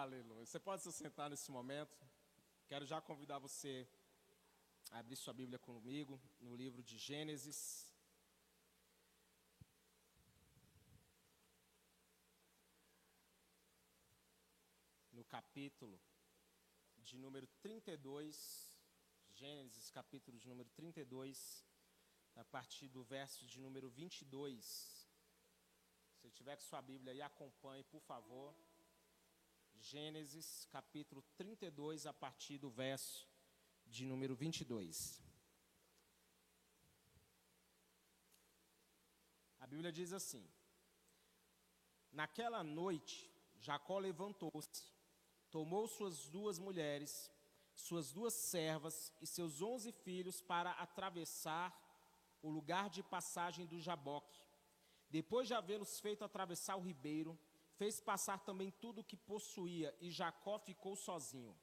Aleluia. Você pode se sentar nesse momento. Quero já convidar você a abrir sua Bíblia comigo no livro de Gênesis. No capítulo de número 32. Gênesis, capítulo de número 32, a partir do verso de número 22. Se tiver com sua Bíblia aí, acompanhe, por favor. Gênesis capítulo 32, a partir do verso de número 22. A Bíblia diz assim: Naquela noite, Jacó levantou-se, tomou suas duas mulheres, suas duas servas e seus onze filhos para atravessar o lugar de passagem do Jaboque. Depois de havê-los feito atravessar o ribeiro, fez passar também tudo o que possuía, e Jacó ficou sozinho.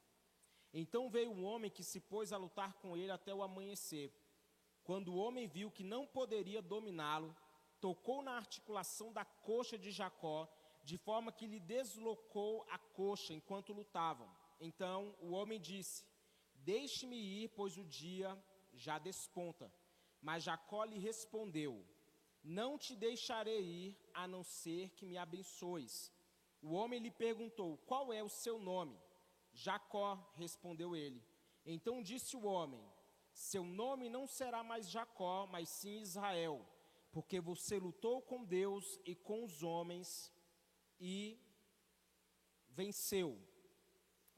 Então veio um homem que se pôs a lutar com ele até o amanhecer. Quando o homem viu que não poderia dominá-lo, tocou na articulação da coxa de Jacó, de forma que lhe deslocou a coxa enquanto lutavam. Então o homem disse: Deixe-me ir, pois o dia já desponta. Mas Jacó lhe respondeu: não te deixarei ir, a não ser que me abençoes. O homem lhe perguntou: Qual é o seu nome? Jacó, respondeu ele. Então disse o homem: Seu nome não será mais Jacó, mas sim Israel, porque você lutou com Deus e com os homens e venceu.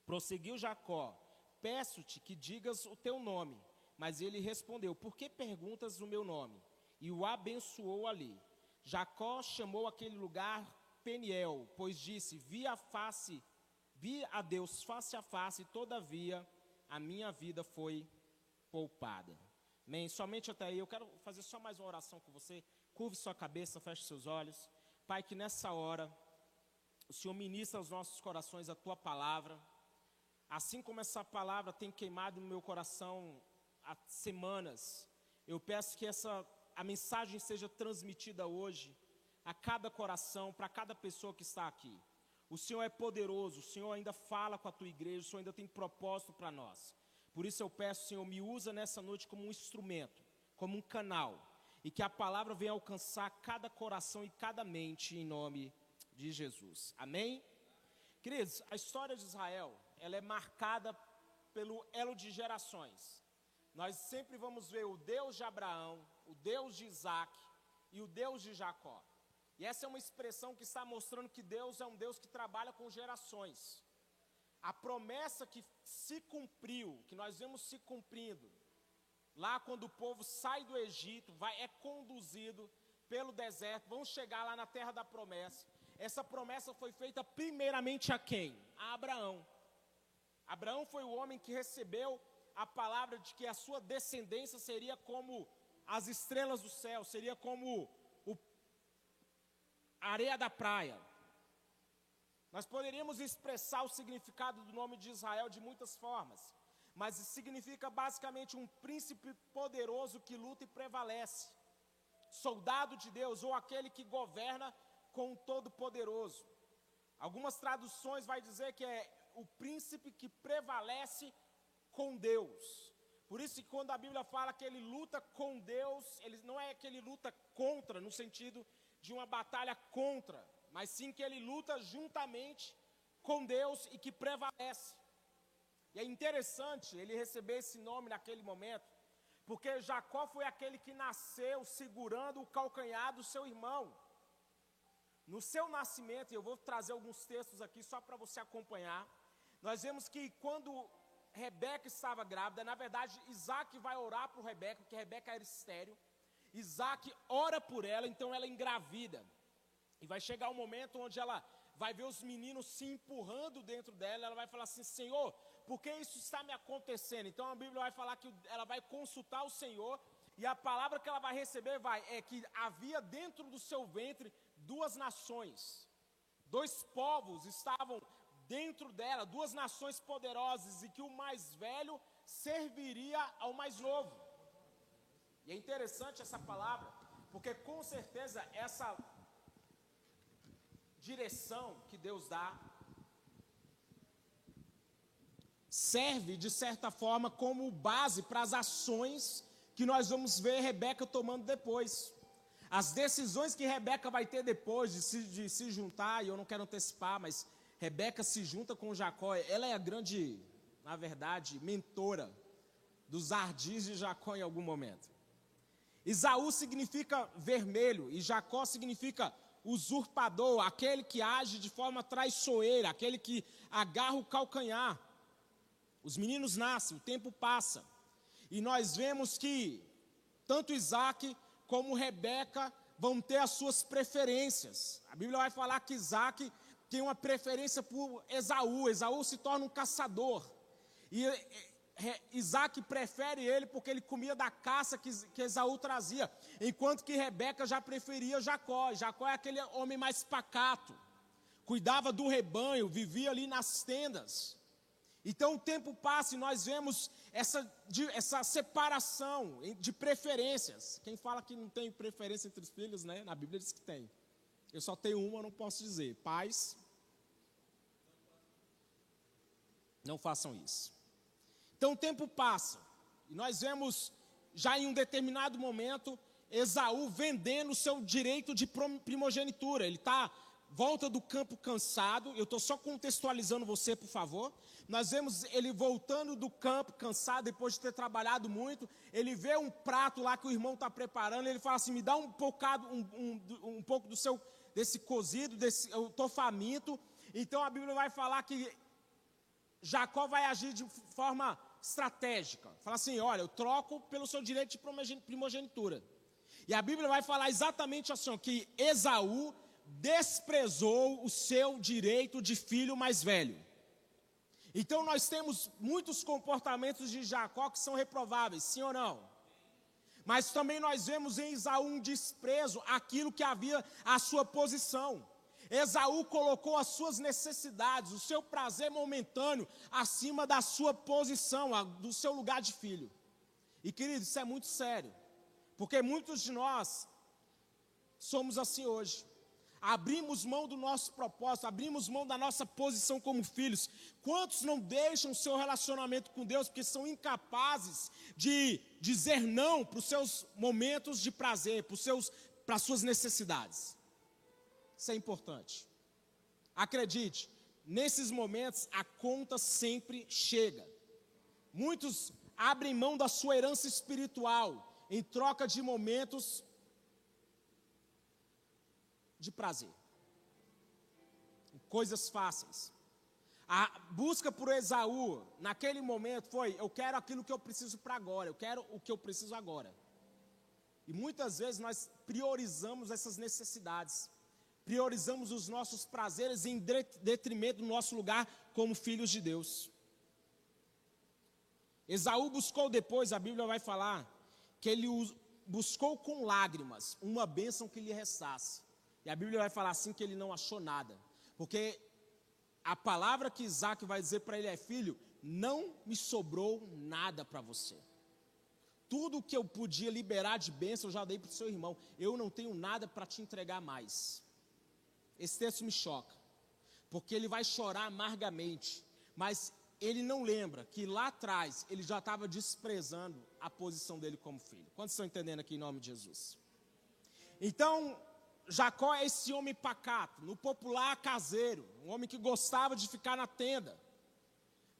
Prosseguiu Jacó: Peço-te que digas o teu nome. Mas ele respondeu: Por que perguntas o meu nome? E o abençoou ali. Jacó chamou aquele lugar Peniel, pois disse: Vi a face, vi a Deus face a face, todavia a minha vida foi poupada. Amém. Somente até aí, eu quero fazer só mais uma oração com você. Curve sua cabeça, feche seus olhos. Pai, que nessa hora o Senhor ministra aos nossos corações a tua palavra. Assim como essa palavra tem queimado no meu coração há semanas, eu peço que essa a mensagem seja transmitida hoje a cada coração, para cada pessoa que está aqui. O Senhor é poderoso, o Senhor ainda fala com a tua igreja, o Senhor ainda tem propósito para nós. Por isso eu peço, Senhor, me usa nessa noite como um instrumento, como um canal, e que a palavra venha alcançar cada coração e cada mente em nome de Jesus. Amém? Queridos, a história de Israel, ela é marcada pelo elo de gerações. Nós sempre vamos ver o Deus de Abraão, o Deus de Isaac e o Deus de Jacó. E essa é uma expressão que está mostrando que Deus é um Deus que trabalha com gerações. A promessa que se cumpriu, que nós vemos se cumprindo, lá quando o povo sai do Egito, vai, é conduzido pelo deserto, vão chegar lá na terra da promessa. Essa promessa foi feita primeiramente a quem? A Abraão. Abraão foi o homem que recebeu a palavra de que a sua descendência seria como as estrelas do céu, seria como a areia da praia. Nós poderíamos expressar o significado do nome de Israel de muitas formas, mas significa basicamente um príncipe poderoso que luta e prevalece, soldado de Deus ou aquele que governa com o Todo-Poderoso. Algumas traduções vai dizer que é o príncipe que prevalece com Deus. Por isso que quando a Bíblia fala que ele luta com Deus, ele não é que ele luta contra no sentido de uma batalha contra, mas sim que ele luta juntamente com Deus e que prevalece. E é interessante ele receber esse nome naquele momento, porque Jacó foi aquele que nasceu segurando o calcanhar do seu irmão. No seu nascimento, eu vou trazer alguns textos aqui só para você acompanhar, nós vemos que quando Rebeca estava grávida. Na verdade, Isaac vai orar por Rebeca, porque Rebeca era estéreo. Isaac ora por ela, então ela engravida. E vai chegar um momento onde ela vai ver os meninos se empurrando dentro dela. Ela vai falar assim: Senhor, por que isso está me acontecendo? Então a Bíblia vai falar que ela vai consultar o Senhor. E a palavra que ela vai receber vai é que havia dentro do seu ventre duas nações, dois povos estavam dentro dela duas nações poderosas e que o mais velho serviria ao mais novo. E é interessante essa palavra, porque com certeza essa direção que Deus dá serve, de certa forma, como base para as ações que nós vamos ver Rebeca tomando depois. As decisões que Rebeca vai ter depois de se, de se juntar, e eu não quero antecipar, mas Rebeca se junta com Jacó, ela é a grande, na verdade, mentora dos ardis de Jacó em algum momento. Isaú significa vermelho e Jacó significa usurpador, aquele que age de forma traiçoeira, aquele que agarra o calcanhar. Os meninos nascem, o tempo passa. E nós vemos que tanto Isaac como Rebeca vão ter as suas preferências. A Bíblia vai falar que Isaac tem uma preferência por Esaú. Esaú se torna um caçador. E Isaac prefere ele porque ele comia da caça que, que Esaú trazia, enquanto que Rebeca já preferia Jacó. Jacó é aquele homem mais pacato, cuidava do rebanho, vivia ali nas tendas. Então o tempo passa e nós vemos essa, de, essa separação de preferências. Quem fala que não tem preferência entre os filhos, né? Na Bíblia diz que tem. Eu só tenho uma, não posso dizer. Pais, não façam isso. Então o tempo passa, e nós vemos já em um determinado momento Esaú vendendo o seu direito de primogenitura. Ele está volta do campo cansado. Eu estou só contextualizando você, por favor. Nós vemos ele voltando do campo cansado depois de ter trabalhado muito. Ele vê um prato lá que o irmão está preparando. Ele fala assim: me dá um, bocado, um, um, um pouco do seu desse cozido, desse, eu estou faminto. Então a Bíblia vai falar que Jacó vai agir de forma estratégica. Fala assim: olha, eu troco pelo seu direito de primogenitura. E a Bíblia vai falar exatamente assim: que Esaú desprezou o seu direito de filho mais velho. Então nós temos muitos comportamentos de Jacó que são reprováveis, sim ou não? Mas também nós vemos em Esaú um desprezo aquilo que havia a sua posição. Esaú colocou as suas necessidades, o seu prazer momentâneo, acima da sua posição, do seu lugar de filho. E querido, isso é muito sério, porque muitos de nós somos assim hoje. Abrimos mão do nosso propósito, abrimos mão da nossa posição como filhos. Quantos não deixam seu relacionamento com Deus porque são incapazes de dizer não para os seus momentos de prazer, para as suas necessidades? Isso é importante. Acredite, nesses momentos a conta sempre chega. Muitos abrem mão da sua herança espiritual em troca de momentos de prazer. Coisas fáceis. A busca por Esaú, naquele momento, foi: eu quero aquilo que eu preciso para agora, eu quero o que eu preciso agora. E muitas vezes nós priorizamos essas necessidades priorizamos os nossos prazeres em detrimento do nosso lugar como filhos de Deus. Esaú buscou depois, a Bíblia vai falar, que ele buscou com lágrimas uma bênção que lhe restasse. E a Bíblia vai falar assim que ele não achou nada. Porque a palavra que Isaac vai dizer para ele é: Filho, não me sobrou nada para você. Tudo que eu podia liberar de bênção eu já dei para o seu irmão. Eu não tenho nada para te entregar mais. Esse texto me choca, porque ele vai chorar amargamente, mas ele não lembra que lá atrás ele já estava desprezando a posição dele como filho. Quantos estão entendendo aqui em nome de Jesus? Então, Jacó é esse homem pacato, no popular caseiro, um homem que gostava de ficar na tenda,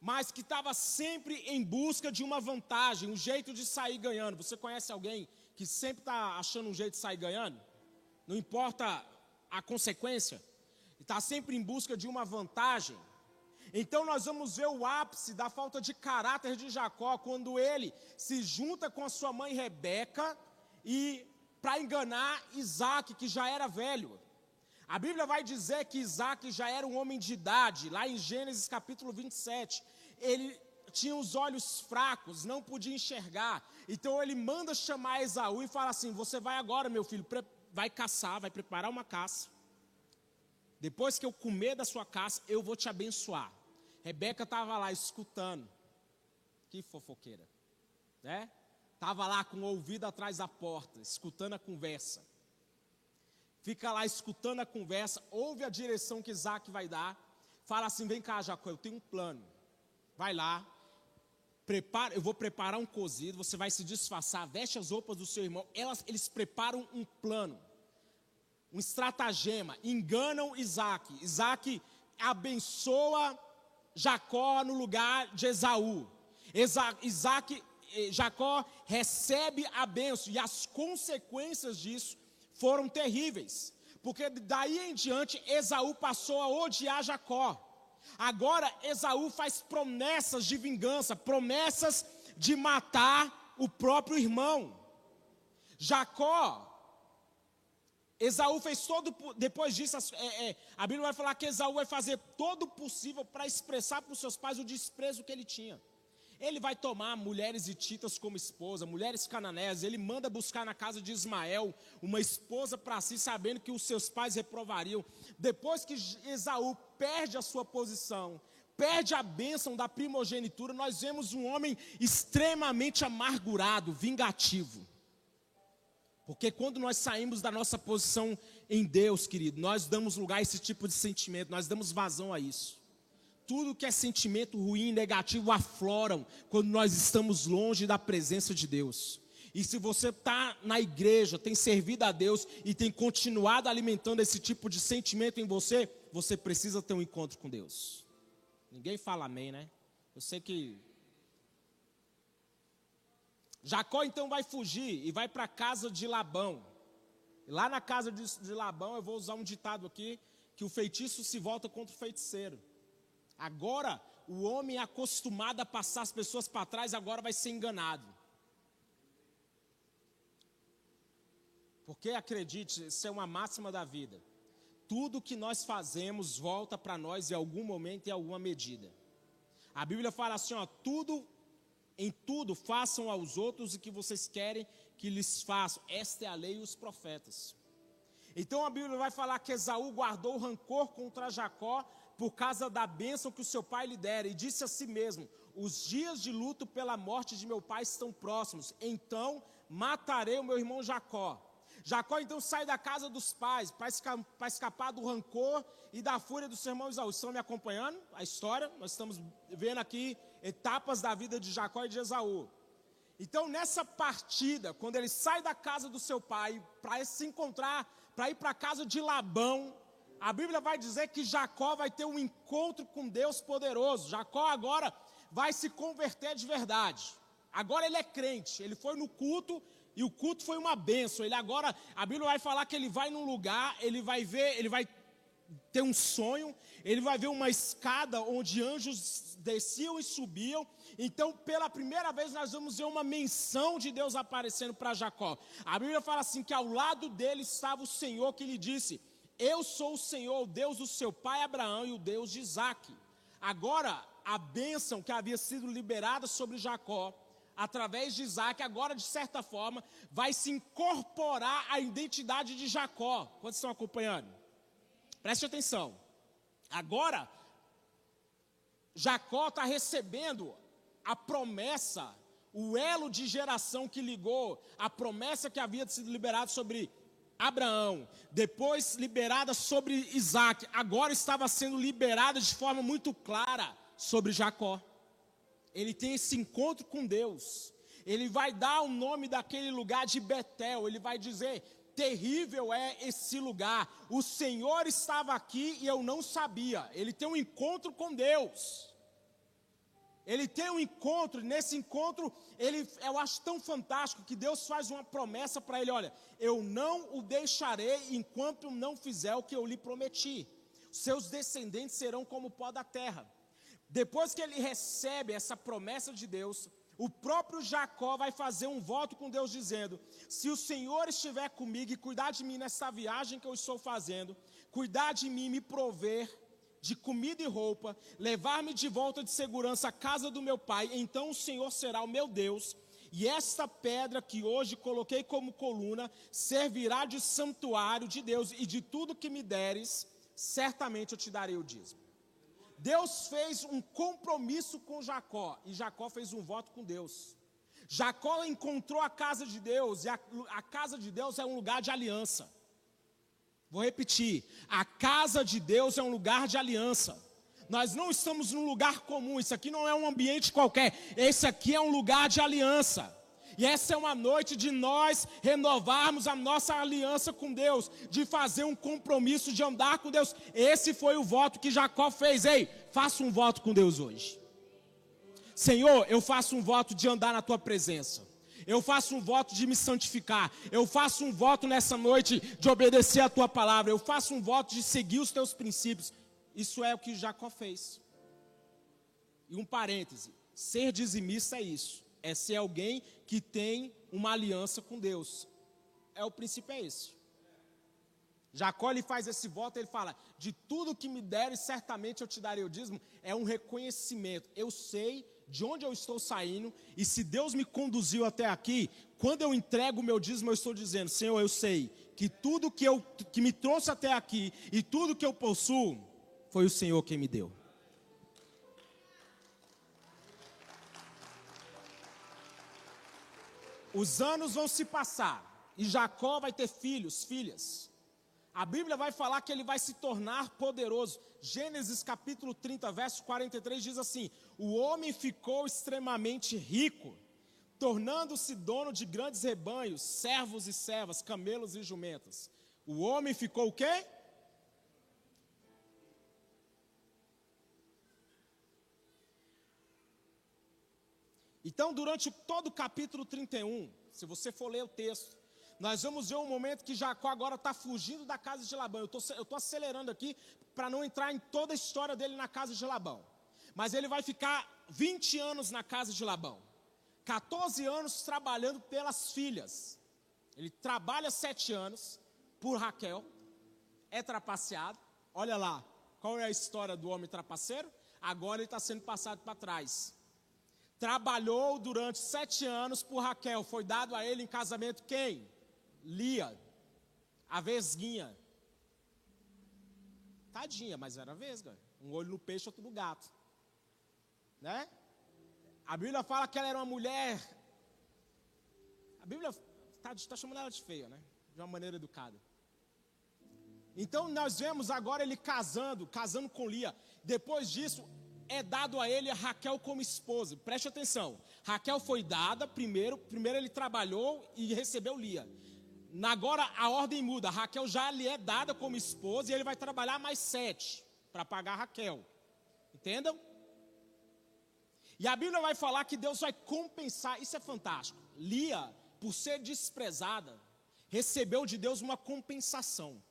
mas que estava sempre em busca de uma vantagem, um jeito de sair ganhando. Você conhece alguém que sempre está achando um jeito de sair ganhando? Não importa a consequência, está sempre em busca de uma vantagem. Então nós vamos ver o ápice da falta de caráter de Jacó quando ele se junta com a sua mãe Rebeca e para enganar Isaac, que já era velho. A Bíblia vai dizer que Isaac já era um homem de idade, lá em Gênesis capítulo 27. Ele tinha os olhos fracos, não podia enxergar. Então ele manda chamar Esaú e fala assim: Você vai agora, meu filho, vai caçar, vai preparar uma caça. Depois que eu comer da sua caça, eu vou te abençoar. Rebeca estava lá escutando. Que fofoqueira, né? Estava lá com o ouvido atrás da porta, escutando a conversa. Fica lá escutando a conversa, ouve a direção que Isaac vai dar. Fala assim: vem cá, Jacó, eu tenho um plano. Vai lá, prepara, eu vou preparar um cozido, você vai se disfarçar, veste as roupas do seu irmão. Elas, eles preparam um plano, um estratagema, enganam Isaac. Isaac abençoa Jacó no lugar de Esaú. Isaac, Jacó recebe a benção e as consequências disso foram terríveis, porque daí em diante Esaú passou a odiar Jacó. Agora Esaú faz promessas de vingança, promessas de matar o próprio irmão. Jacó, Esaú fez todo, depois disso, é, é, a Bíblia vai falar que Esaú vai fazer todo o possível para expressar para os seus pais o desprezo que ele tinha. Ele vai tomar mulheres hititas como esposa, mulheres cananeias, ele manda buscar na casa de Ismael uma esposa para si, sabendo que os seus pais reprovariam. Depois que Esaú perde a sua posição, perde a bênção da primogenitura, nós vemos um homem extremamente amargurado, vingativo. Porque quando nós saímos da nossa posição em Deus, querido, nós damos lugar a esse tipo de sentimento, nós damos vazão a isso tudo que é sentimento ruim, negativo, afloram quando nós estamos longe da presença de Deus. E se você está na igreja, tem servido a Deus e tem continuado alimentando esse tipo de sentimento em você, você precisa ter um encontro com Deus. Ninguém fala amém, né? Eu sei que. Jacó então vai fugir e vai para a casa de Labão. E lá na casa de, de Labão, eu vou usar um ditado aqui: que o feitiço se volta contra o feiticeiro. Agora, o homem é acostumado a passar as pessoas para trás, agora vai ser enganado. Porque acredite, isso é uma máxima da vida. Tudo que nós fazemos volta para nós em algum momento e alguma medida. A Bíblia fala assim, ó, tudo em tudo façam aos outros o que vocês querem que lhes façam. Esta é a lei e os profetas. Então a Bíblia vai falar que Esaú guardou rancor contra Jacó por causa da bênção que o seu pai lhe dera, e disse a si mesmo: Os dias de luto pela morte de meu pai estão próximos, então matarei o meu irmão Jacó. Jacó então sai da casa dos pais para escapar do rancor e da fúria do seu irmão Esaú. Estão me acompanhando a história? Nós estamos vendo aqui etapas da vida de Jacó e de Esaú. Então, nessa partida, quando ele sai da casa do seu pai para se encontrar, para ir para a casa de Labão, a Bíblia vai dizer que Jacó vai ter um encontro com Deus poderoso. Jacó agora vai se converter de verdade. Agora ele é crente, ele foi no culto e o culto foi uma benção. Ele agora, a Bíblia vai falar que ele vai num lugar, ele vai ver, ele vai ter um sonho, ele vai ver uma escada onde anjos desciam e subiam. Então, pela primeira vez, nós vamos ver uma menção de Deus aparecendo para Jacó. A Bíblia fala assim: que ao lado dele estava o Senhor que lhe disse: eu sou o Senhor, o Deus do seu pai Abraão e o Deus de Isaac. Agora, a bênção que havia sido liberada sobre Jacó, através de Isaac, agora de certa forma, vai se incorporar à identidade de Jacó. Quantos estão acompanhando? Preste atenção. Agora, Jacó está recebendo a promessa, o elo de geração que ligou, a promessa que havia sido liberada sobre Abraão, depois liberada sobre Isaac, agora estava sendo liberada de forma muito clara sobre Jacó. Ele tem esse encontro com Deus. Ele vai dar o nome daquele lugar de Betel. Ele vai dizer: terrível é esse lugar. O Senhor estava aqui e eu não sabia. Ele tem um encontro com Deus. Ele tem um encontro, nesse encontro, ele, eu acho tão fantástico que Deus faz uma promessa para ele: olha, eu não o deixarei enquanto não fizer o que eu lhe prometi. Seus descendentes serão como o pó da terra. Depois que ele recebe essa promessa de Deus, o próprio Jacó vai fazer um voto com Deus, dizendo: Se o Senhor estiver comigo e cuidar de mim nessa viagem que eu estou fazendo, cuidar de mim, me prover, de comida e roupa, levar-me de volta de segurança à casa do meu pai, então o Senhor será o meu Deus, e esta pedra que hoje coloquei como coluna servirá de santuário de Deus, e de tudo que me deres, certamente eu te darei o dízimo. Deus fez um compromisso com Jacó, e Jacó fez um voto com Deus. Jacó encontrou a casa de Deus, e a, a casa de Deus é um lugar de aliança. Vou repetir: a casa de Deus é um lugar de aliança. Nós não estamos num lugar comum, isso aqui não é um ambiente qualquer, esse aqui é um lugar de aliança. E essa é uma noite de nós renovarmos a nossa aliança com Deus, de fazer um compromisso de andar com Deus. Esse foi o voto que Jacó fez. Ei, faça um voto com Deus hoje. Senhor, eu faço um voto de andar na tua presença. Eu faço um voto de me santificar. Eu faço um voto nessa noite de obedecer a tua palavra. Eu faço um voto de seguir os teus princípios. Isso é o que Jacó fez. E um parêntese: ser dizimista é isso. É ser alguém que tem uma aliança com Deus. É o princípio é esse. Jacó ele faz esse voto, ele fala: de tudo que me deres, certamente eu te darei o dízimo. É um reconhecimento. Eu sei de onde eu estou saindo, e se Deus me conduziu até aqui, quando eu entrego o meu dízimo, eu estou dizendo: Senhor, eu sei que tudo que, eu, que me trouxe até aqui e tudo que eu possuo, foi o Senhor quem me deu. Os anos vão se passar e Jacó vai ter filhos, filhas. A Bíblia vai falar que ele vai se tornar poderoso. Gênesis capítulo 30, verso 43 diz assim: O homem ficou extremamente rico, tornando-se dono de grandes rebanhos, servos e servas, camelos e jumentas. O homem ficou o quê? Então, durante todo o capítulo 31, se você for ler o texto, nós vamos ver um momento que Jacó agora está fugindo da casa de Labão. Eu estou acelerando aqui para não entrar em toda a história dele na casa de Labão. Mas ele vai ficar 20 anos na casa de Labão. 14 anos trabalhando pelas filhas. Ele trabalha 7 anos por Raquel. É trapaceado. Olha lá, qual é a história do homem trapaceiro? Agora ele está sendo passado para trás trabalhou durante sete anos por Raquel. Foi dado a ele em casamento quem? Lia, a vesguinha. Tadinha, mas era vesga. Um olho no peixe, outro no gato. Né? A Bíblia fala que ela era uma mulher. A Bíblia está tá chamando ela de feia, né? De uma maneira educada. Então nós vemos agora ele casando, casando com Lia. Depois disso, é dado a ele a Raquel como esposa. Preste atenção. Raquel foi dada primeiro, primeiro ele trabalhou e recebeu Lia. Agora a ordem muda. Raquel já lhe é dada como esposa e ele vai trabalhar mais sete para pagar Raquel. Entendam? E a Bíblia vai falar que Deus vai compensar. Isso é fantástico. Lia, por ser desprezada, recebeu de Deus uma compensação.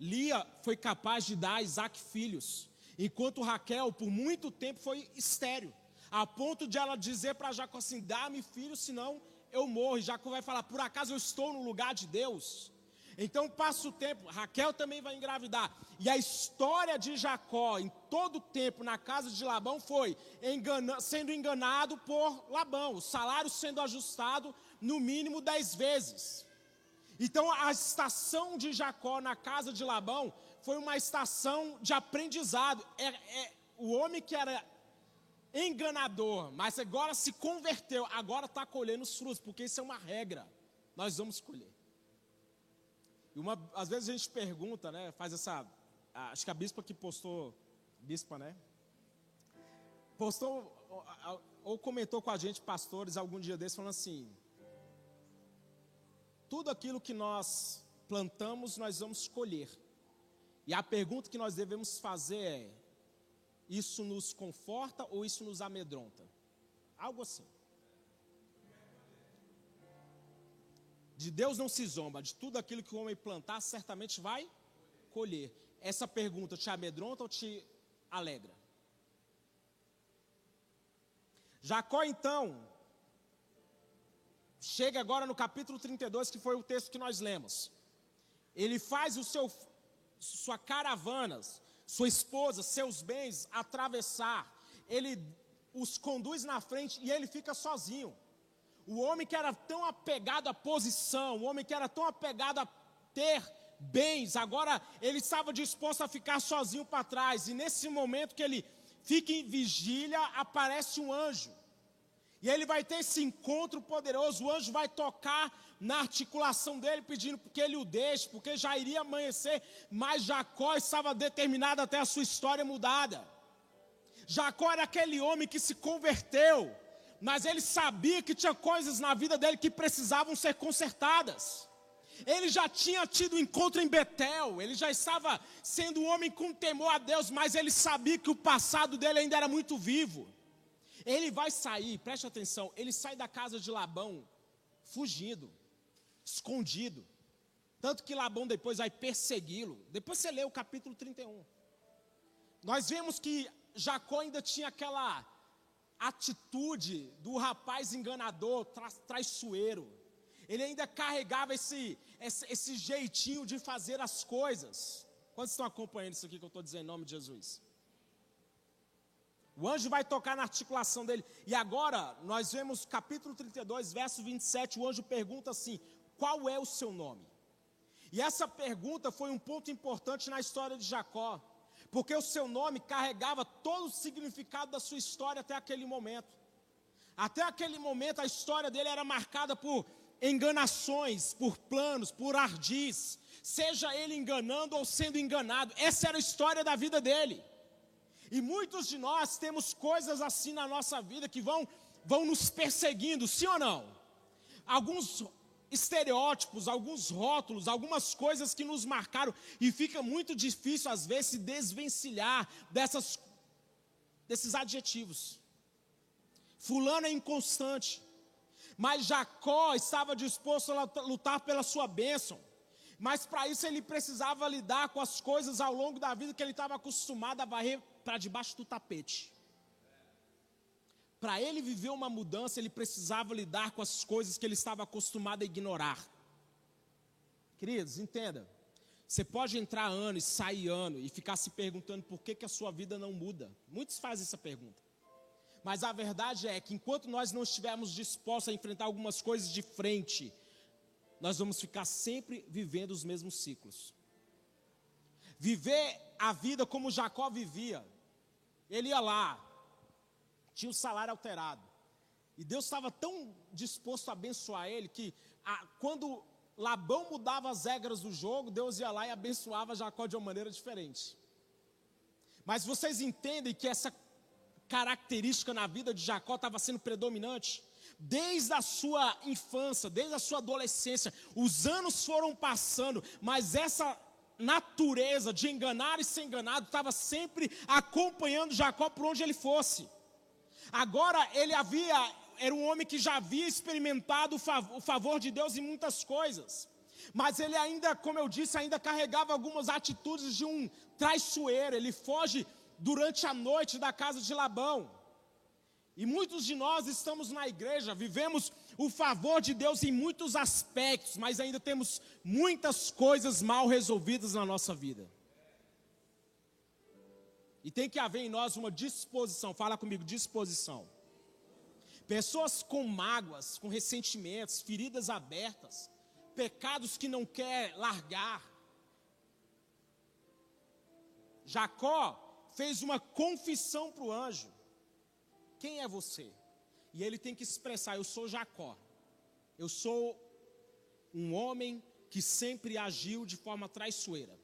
Lia foi capaz de dar a Isaac filhos. Enquanto Raquel, por muito tempo, foi estéreo. A ponto de ela dizer para Jacó assim: dá-me filho, senão eu morro. E Jacó vai falar: por acaso eu estou no lugar de Deus? Então passa o tempo, Raquel também vai engravidar. E a história de Jacó, em todo o tempo, na casa de Labão, foi engana, sendo enganado por Labão, o salário sendo ajustado no mínimo dez vezes. Então a estação de Jacó na casa de Labão foi uma estação de aprendizado. É, é, o homem que era enganador, mas agora se converteu, agora está colhendo os frutos, porque isso é uma regra. Nós vamos colher. E uma, às vezes a gente pergunta, né? Faz essa. Acho que a bispa que postou, bispa, né? Postou ou, ou comentou com a gente, pastores, algum dia desse, falando assim: tudo aquilo que nós plantamos, nós vamos colher. E a pergunta que nós devemos fazer é: isso nos conforta ou isso nos amedronta? Algo assim. De Deus não se zomba, de tudo aquilo que o homem plantar, certamente vai colher. Essa pergunta te amedronta ou te alegra? Jacó, então, chega agora no capítulo 32, que foi o texto que nós lemos. Ele faz o seu sua caravanas, sua esposa, seus bens atravessar. Ele os conduz na frente e ele fica sozinho. O homem que era tão apegado à posição, o homem que era tão apegado a ter bens, agora ele estava disposto a ficar sozinho para trás. E nesse momento que ele fica em vigília, aparece um anjo. E ele vai ter esse encontro poderoso. O anjo vai tocar na articulação dele, pedindo que ele o deixe, porque já iria amanhecer. Mas Jacó estava determinado até a sua história mudada. Jacó era aquele homem que se converteu, mas ele sabia que tinha coisas na vida dele que precisavam ser consertadas. Ele já tinha tido um encontro em Betel, ele já estava sendo um homem com temor a Deus, mas ele sabia que o passado dele ainda era muito vivo. Ele vai sair, preste atenção, ele sai da casa de Labão fugindo, escondido. Tanto que Labão depois vai persegui-lo. Depois você lê o capítulo 31. Nós vemos que Jacó ainda tinha aquela atitude do rapaz enganador, tra traiçoeiro. Ele ainda carregava esse, esse, esse, jeitinho de fazer as coisas. Quantos estão acompanhando isso aqui que eu estou dizendo em nome de Jesus? O anjo vai tocar na articulação dele. E agora, nós vemos capítulo 32, verso 27, o anjo pergunta assim: Qual é o seu nome? E essa pergunta foi um ponto importante na história de Jacó porque o seu nome carregava todo o significado da sua história até aquele momento. Até aquele momento a história dele era marcada por enganações, por planos, por ardis, seja ele enganando ou sendo enganado. Essa era a história da vida dele. E muitos de nós temos coisas assim na nossa vida que vão vão nos perseguindo, sim ou não? Alguns estereótipos, alguns rótulos, algumas coisas que nos marcaram e fica muito difícil às vezes se desvencilhar dessas desses adjetivos. Fulano é inconstante, mas Jacó estava disposto a lutar pela sua bênção. Mas para isso ele precisava lidar com as coisas ao longo da vida que ele estava acostumado a varrer para debaixo do tapete. Para ele viver uma mudança, ele precisava lidar com as coisas que ele estava acostumado a ignorar. Queridos, entenda. Você pode entrar ano e sair ano e ficar se perguntando por que, que a sua vida não muda. Muitos fazem essa pergunta. Mas a verdade é que enquanto nós não estivermos dispostos a enfrentar algumas coisas de frente, nós vamos ficar sempre vivendo os mesmos ciclos. Viver a vida como Jacó vivia. Ele ia lá, tinha o salário alterado. E Deus estava tão disposto a abençoar ele que a, quando Labão mudava as regras do jogo, Deus ia lá e abençoava Jacó de uma maneira diferente. Mas vocês entendem que essa característica na vida de Jacó estava sendo predominante? Desde a sua infância, desde a sua adolescência, os anos foram passando, mas essa natureza de enganar e ser enganado estava sempre acompanhando Jacó por onde ele fosse. Agora ele havia, era um homem que já havia experimentado o favor, de Deus em muitas coisas. Mas ele ainda, como eu disse, ainda carregava algumas atitudes de um traiçoeiro. Ele foge durante a noite da casa de Labão. E muitos de nós estamos na igreja, vivemos o favor de Deus em muitos aspectos, mas ainda temos muitas coisas mal resolvidas na nossa vida. E tem que haver em nós uma disposição, fala comigo, disposição. Pessoas com mágoas, com ressentimentos, feridas abertas, pecados que não quer largar. Jacó fez uma confissão para o anjo. Quem é você? E ele tem que expressar: Eu sou Jacó. Eu sou um homem que sempre agiu de forma traiçoeira.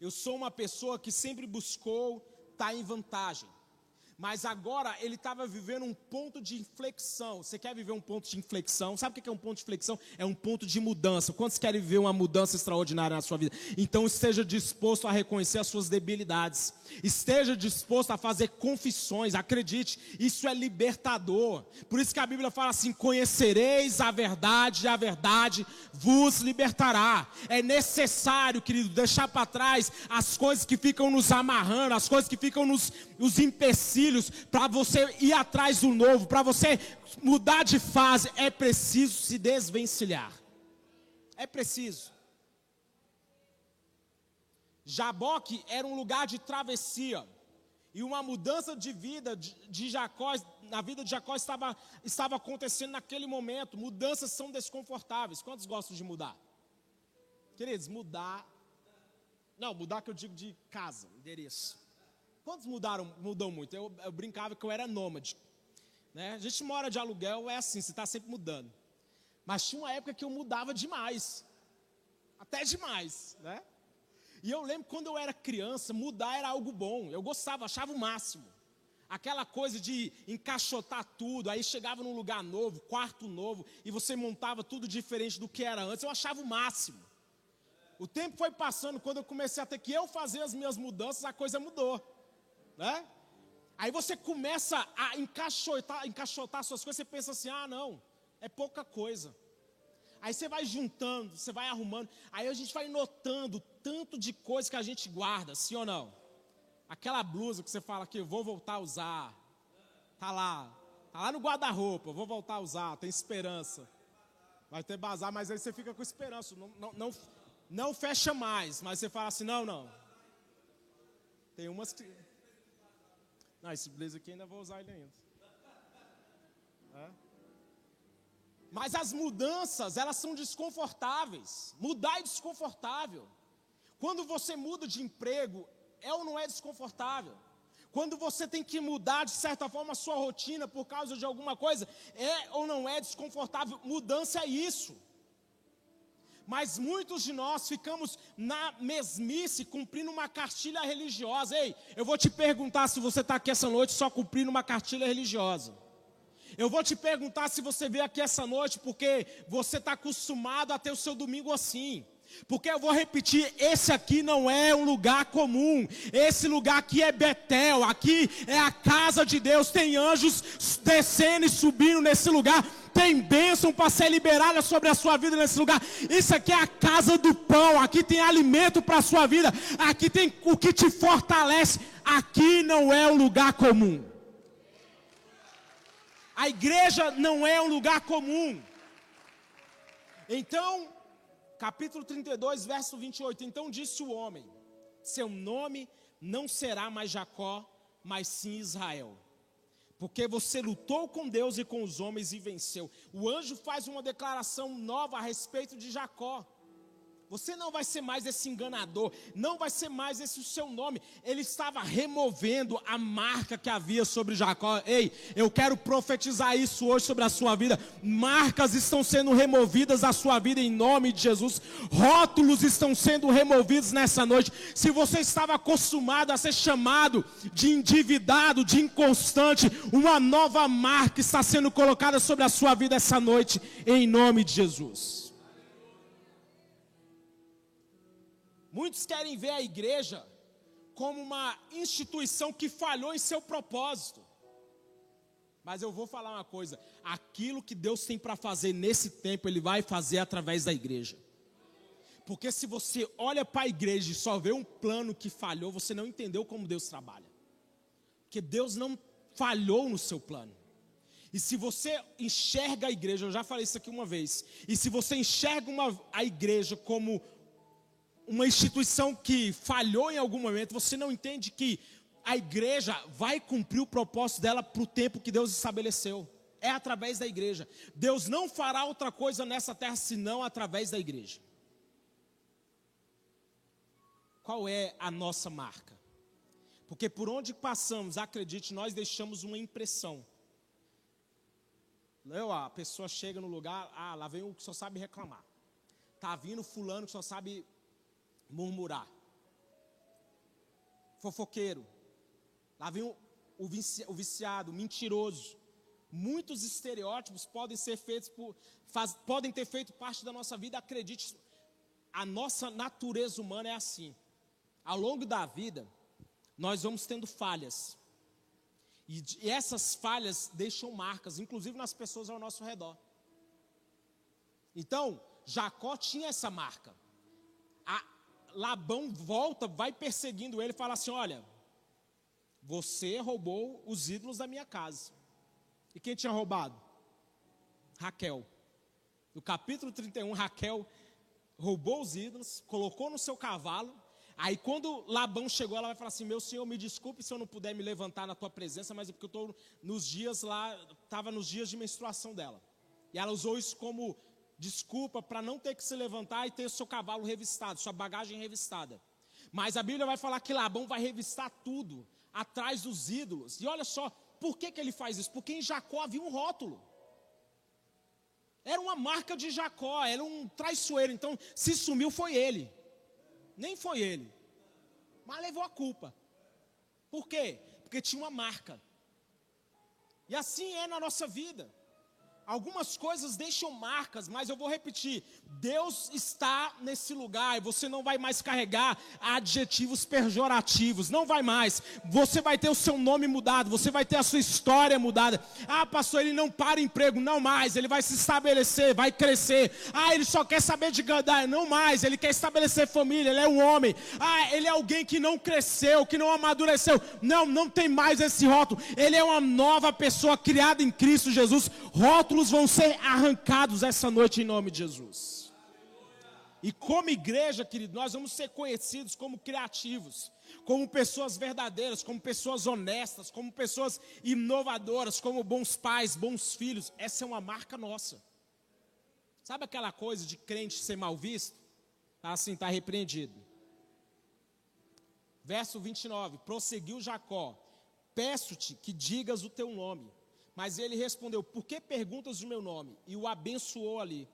Eu sou uma pessoa que sempre buscou estar tá em vantagem. Mas agora ele estava vivendo um ponto de inflexão. Você quer viver um ponto de inflexão? Sabe o que é um ponto de inflexão? É um ponto de mudança. Quantos querem viver uma mudança extraordinária na sua vida? Então esteja disposto a reconhecer as suas debilidades. Esteja disposto a fazer confissões. Acredite, isso é libertador. Por isso que a Bíblia fala assim: conhecereis a verdade, e a verdade vos libertará. É necessário, querido, deixar para trás as coisas que ficam nos amarrando, as coisas que ficam nos, nos empecilhando filhos, para você ir atrás do novo, para você mudar de fase, é preciso se desvencilhar. É preciso. Jaboque era um lugar de travessia. E uma mudança de vida de, de Jacó, na vida de Jacó estava, estava acontecendo naquele momento. Mudanças são desconfortáveis. Quantos gostam de mudar? Queridos, mudar. Não, mudar que eu digo de casa, endereço. Quantos mudaram, mudou muito? Eu, eu brincava que eu era nômade. Né? A gente mora de aluguel, é assim, você está sempre mudando. Mas tinha uma época que eu mudava demais. Até demais, né? E eu lembro quando eu era criança, mudar era algo bom. Eu gostava, achava o máximo. aquela coisa de encaixotar tudo, aí chegava num lugar novo, quarto novo, e você montava tudo diferente do que era antes, eu achava o máximo. O tempo foi passando, quando eu comecei a ter que eu fazer as minhas mudanças, a coisa mudou, né? Aí você começa a encaixotar, encaixotar suas coisas, você pensa assim: ah, não, é pouca coisa. Aí você vai juntando, você vai arrumando, aí a gente vai notando tanto de coisa que a gente guarda, sim ou não? Aquela blusa que você fala que eu vou voltar a usar, tá lá, tá lá no guarda-roupa, vou voltar a usar, tem esperança. Vai ter bazar, mas aí você fica com esperança, não, não, não, não fecha mais, mas você fala assim, não, não. Tem umas que não, esse blazer aqui ainda vou usar ele ainda. É. Mas as mudanças, elas são desconfortáveis. Mudar é desconfortável. Quando você muda de emprego, é ou não é desconfortável? Quando você tem que mudar, de certa forma, a sua rotina por causa de alguma coisa, é ou não é desconfortável? Mudança é isso. Mas muitos de nós ficamos na mesmice, cumprindo uma cartilha religiosa. Ei, eu vou te perguntar se você está aqui essa noite só cumprindo uma cartilha religiosa. Eu vou te perguntar se você veio aqui essa noite porque você está acostumado a ter o seu domingo assim. Porque eu vou repetir, esse aqui não é um lugar comum. Esse lugar aqui é Betel, aqui é a casa de Deus. Tem anjos descendo e subindo nesse lugar. Tem bênção para ser liberada sobre a sua vida nesse lugar. Isso aqui é a casa do pão. Aqui tem alimento para a sua vida. Aqui tem o que te fortalece. Aqui não é um lugar comum. A igreja não é um lugar comum. Então, capítulo 32, verso 28. Então disse o homem: Seu nome não será mais Jacó, mas sim Israel. Porque você lutou com Deus e com os homens e venceu. O anjo faz uma declaração nova a respeito de Jacó. Você não vai ser mais esse enganador, não vai ser mais esse o seu nome. Ele estava removendo a marca que havia sobre Jacó. Ei, eu quero profetizar isso hoje sobre a sua vida. Marcas estão sendo removidas da sua vida em nome de Jesus. Rótulos estão sendo removidos nessa noite. Se você estava acostumado a ser chamado de endividado, de inconstante, uma nova marca está sendo colocada sobre a sua vida essa noite em nome de Jesus. Muitos querem ver a igreja como uma instituição que falhou em seu propósito. Mas eu vou falar uma coisa: aquilo que Deus tem para fazer nesse tempo, Ele vai fazer através da igreja. Porque se você olha para a igreja e só vê um plano que falhou, você não entendeu como Deus trabalha. Porque Deus não falhou no seu plano. E se você enxerga a igreja, eu já falei isso aqui uma vez, e se você enxerga uma, a igreja como uma instituição que falhou em algum momento, você não entende que a igreja vai cumprir o propósito dela para o tempo que Deus estabeleceu. É através da igreja. Deus não fará outra coisa nessa terra senão através da igreja. Qual é a nossa marca? Porque por onde passamos, acredite, nós deixamos uma impressão. Leu? A pessoa chega no lugar, ah, lá vem o que só sabe reclamar. Tá vindo fulano que só sabe murmurar. Fofoqueiro. Lá vem o, o, vici, o viciado, mentiroso. Muitos estereótipos podem ser feitos por, faz, podem ter feito parte da nossa vida. Acredite, a nossa natureza humana é assim. Ao longo da vida, nós vamos tendo falhas. E, e essas falhas deixam marcas, inclusive nas pessoas ao nosso redor. Então, Jacó tinha essa marca. A, Labão volta, vai perseguindo ele e fala assim: Olha, você roubou os ídolos da minha casa. E quem tinha roubado? Raquel. No capítulo 31, Raquel roubou os ídolos, colocou no seu cavalo. Aí quando Labão chegou, ela vai falar assim: Meu senhor, me desculpe se eu não puder me levantar na tua presença, mas é porque eu estou nos dias lá, estava nos dias de menstruação dela. E ela usou isso como desculpa para não ter que se levantar e ter seu cavalo revistado, sua bagagem revistada. Mas a Bíblia vai falar que Labão vai revistar tudo atrás dos ídolos. E olha só, por que, que ele faz isso? Porque em Jacó havia um rótulo. Era uma marca de Jacó, era um traiçoeiro. Então, se sumiu foi ele. Nem foi ele. Mas levou a culpa. Por quê? Porque tinha uma marca. E assim é na nossa vida. Algumas coisas deixam marcas, mas eu vou repetir: Deus está nesse lugar e você não vai mais carregar adjetivos pejorativos, não vai mais. Você vai ter o seu nome mudado, você vai ter a sua história mudada. Ah, pastor, ele não para emprego, não mais, ele vai se estabelecer, vai crescer. Ah, ele só quer saber de ganhar, não mais, ele quer estabelecer família, ele é um homem. Ah, ele é alguém que não cresceu, que não amadureceu. Não, não tem mais esse rótulo. Ele é uma nova pessoa criada em Cristo Jesus. Rótulo rótulos vão ser arrancados essa noite em nome de Jesus. E como igreja, querido, nós vamos ser conhecidos como criativos, como pessoas verdadeiras, como pessoas honestas, como pessoas inovadoras, como bons pais, bons filhos. Essa é uma marca nossa. Sabe aquela coisa de crente ser mal visto? Tá assim, está repreendido. Verso 29, prosseguiu Jacó: Peço-te que digas o teu nome. Mas ele respondeu: Por que perguntas o meu nome? E o abençoou ali.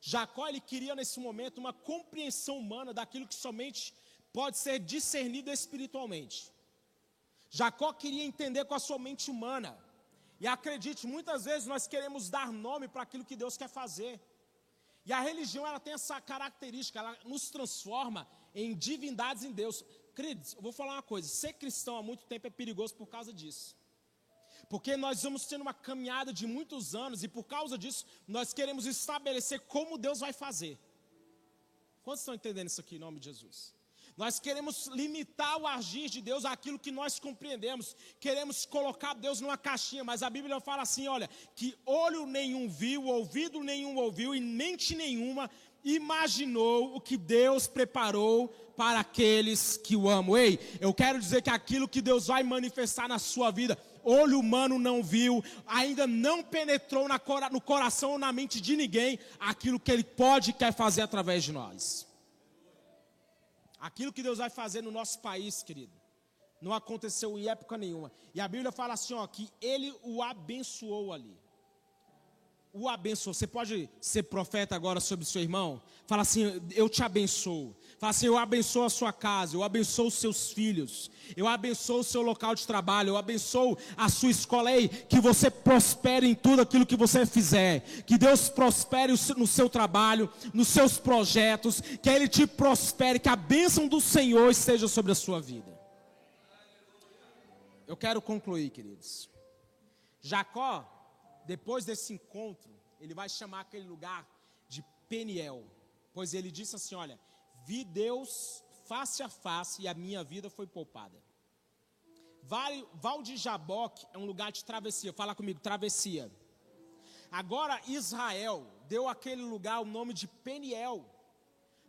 Jacó ele queria nesse momento uma compreensão humana daquilo que somente pode ser discernido espiritualmente. Jacó queria entender com a sua mente humana. E acredite, muitas vezes nós queremos dar nome para aquilo que Deus quer fazer. E a religião ela tem essa característica, ela nos transforma em divindades em Deus. Queridos, eu vou falar uma coisa: ser cristão há muito tempo é perigoso por causa disso. Porque nós vamos tendo uma caminhada de muitos anos e por causa disso nós queremos estabelecer como Deus vai fazer. Quantos estão entendendo isso aqui em nome de Jesus? Nós queremos limitar o agir de Deus àquilo que nós compreendemos. Queremos colocar Deus numa caixinha, mas a Bíblia fala assim: olha, que olho nenhum viu, ouvido nenhum ouviu e mente nenhuma imaginou o que Deus preparou para aqueles que o amam. Ei, eu quero dizer que aquilo que Deus vai manifestar na sua vida olho humano não viu, ainda não penetrou no coração ou na mente de ninguém aquilo que Ele pode e quer fazer através de nós. Aquilo que Deus vai fazer no nosso país, querido, não aconteceu em época nenhuma. E a Bíblia fala assim, ó, que Ele o abençoou ali. O abençoou. Você pode ser profeta agora sobre seu irmão? Fala assim, eu te abençoo. Fala assim: eu abençoo a sua casa, eu abençoo os seus filhos, eu abençoo o seu local de trabalho, eu abençoo a sua escola. Ei, que você prospere em tudo aquilo que você fizer. Que Deus prospere no seu trabalho, nos seus projetos. Que Ele te prospere, que a bênção do Senhor esteja sobre a sua vida. Eu quero concluir, queridos. Jacó, depois desse encontro, ele vai chamar aquele lugar de Peniel. Pois ele disse assim: Olha vi Deus face a face e a minha vida foi poupada. Val de Jaboque é um lugar de travessia. Fala comigo, travessia. Agora Israel deu aquele lugar o nome de Peniel.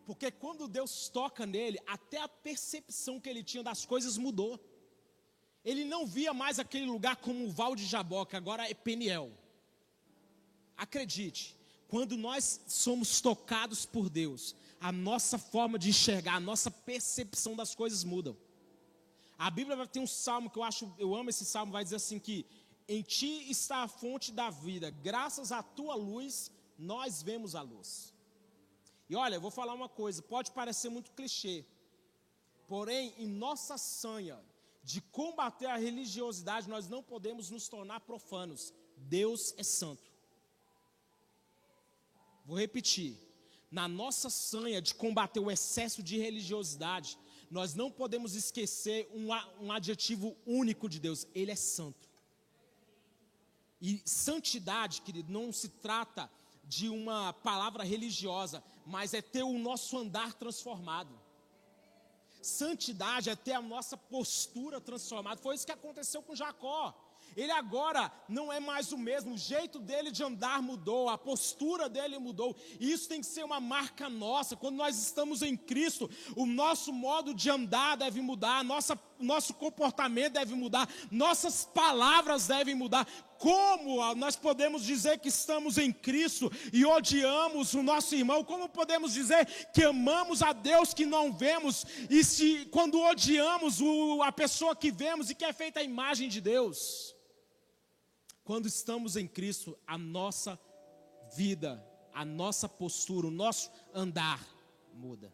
Porque quando Deus toca nele, até a percepção que ele tinha das coisas mudou. Ele não via mais aquele lugar como o Val de Jaboque, agora é Peniel. Acredite, quando nós somos tocados por Deus, a nossa forma de enxergar, a nossa percepção das coisas mudam. A Bíblia ter um salmo que eu acho, eu amo esse salmo, vai dizer assim que em ti está a fonte da vida, graças à tua luz nós vemos a luz. E olha, eu vou falar uma coisa, pode parecer muito clichê, porém em nossa sanha de combater a religiosidade, nós não podemos nos tornar profanos. Deus é santo. Vou repetir na nossa sanha de combater o excesso de religiosidade, nós não podemos esquecer um, um adjetivo único de Deus: Ele é santo. E santidade, querido, não se trata de uma palavra religiosa, mas é ter o nosso andar transformado. Santidade é ter a nossa postura transformada. Foi isso que aconteceu com Jacó. Ele agora não é mais o mesmo, o jeito dele de andar mudou, a postura dele mudou. E isso tem que ser uma marca nossa. Quando nós estamos em Cristo, o nosso modo de andar deve mudar, nossa, nosso comportamento deve mudar, nossas palavras devem mudar. Como nós podemos dizer que estamos em Cristo e odiamos o nosso irmão? Como podemos dizer que amamos a Deus que não vemos e se quando odiamos o, a pessoa que vemos e que é feita a imagem de Deus? Quando estamos em Cristo, a nossa vida, a nossa postura, o nosso andar muda.